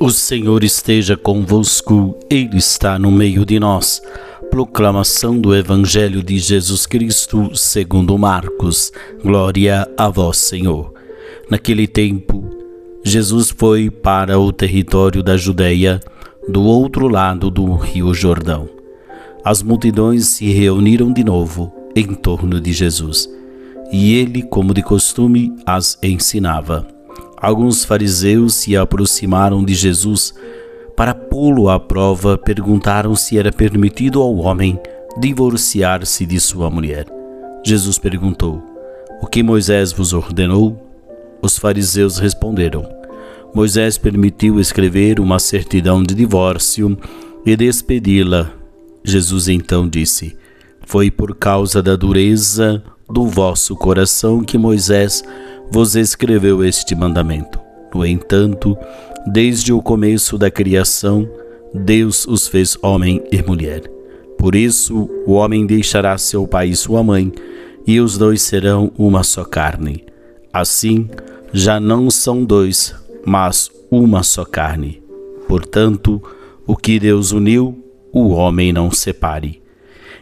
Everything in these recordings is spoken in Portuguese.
O Senhor esteja convosco, Ele está no meio de nós. Proclamação do Evangelho de Jesus Cristo, segundo Marcos. Glória a vós, Senhor. Naquele tempo, Jesus foi para o território da Judéia, do outro lado do Rio Jordão. As multidões se reuniram de novo em torno de Jesus, e ele, como de costume, as ensinava. Alguns fariseus se aproximaram de Jesus para pô-lo à prova, perguntaram se era permitido ao homem divorciar-se de sua mulher. Jesus perguntou: O que Moisés vos ordenou? Os fariseus responderam: Moisés permitiu escrever uma certidão de divórcio e despedi-la. Jesus então disse: Foi por causa da dureza do vosso coração que Moisés vos escreveu este mandamento. No entanto, desde o começo da criação, Deus os fez homem e mulher. Por isso, o homem deixará seu pai e sua mãe, e os dois serão uma só carne. Assim, já não são dois, mas uma só carne. Portanto, o que Deus uniu, o homem não separe.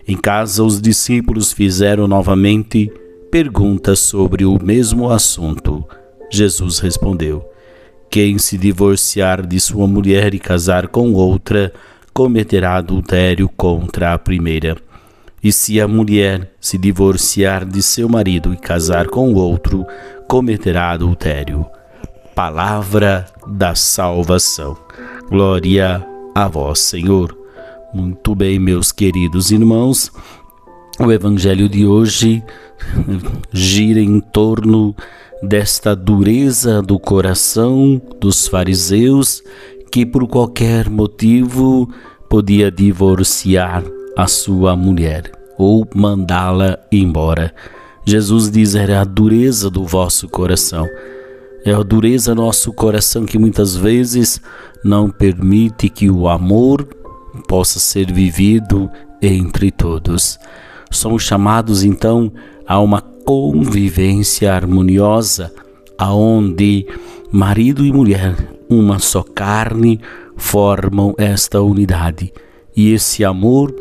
Em casa, os discípulos fizeram novamente perguntas sobre o mesmo assunto. Jesus respondeu: Quem se divorciar de sua mulher e casar com outra, cometerá adultério contra a primeira. E se a mulher se divorciar de seu marido e casar com outro, cometerá adultério. Palavra da salvação. Glória a vós, Senhor. Muito bem, meus queridos irmãos, o evangelho de hoje gira em torno desta dureza do coração dos fariseus que por qualquer motivo podia divorciar a sua mulher ou mandá-la embora. Jesus diz: era a dureza do vosso coração. É a dureza do nosso coração que muitas vezes não permite que o amor possa ser vivido entre todos. Somos chamados então a uma convivência harmoniosa, aonde marido e mulher, uma só carne, formam esta unidade. E esse amor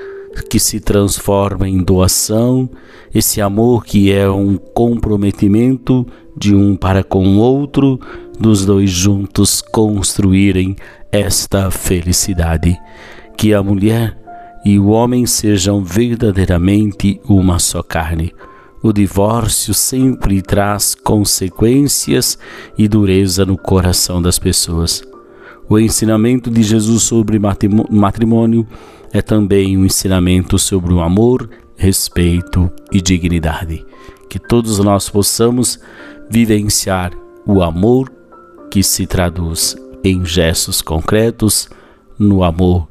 que se transforma em doação, esse amor que é um comprometimento de um para com o outro, dos dois juntos construírem esta felicidade. Que a mulher e o homem sejam verdadeiramente uma só carne. O divórcio sempre traz consequências e dureza no coração das pessoas. O ensinamento de Jesus sobre matrimônio é também um ensinamento sobre o amor, respeito e dignidade. Que todos nós possamos vivenciar o amor que se traduz em gestos concretos, no amor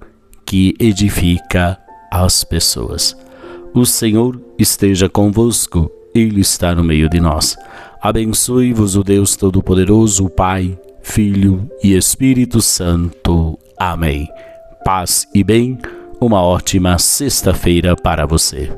que edifica as pessoas. O Senhor esteja convosco, Ele está no meio de nós. Abençoe-vos o Deus Todo-Poderoso, Pai, Filho e Espírito Santo. Amém. Paz e bem, uma ótima sexta-feira para você.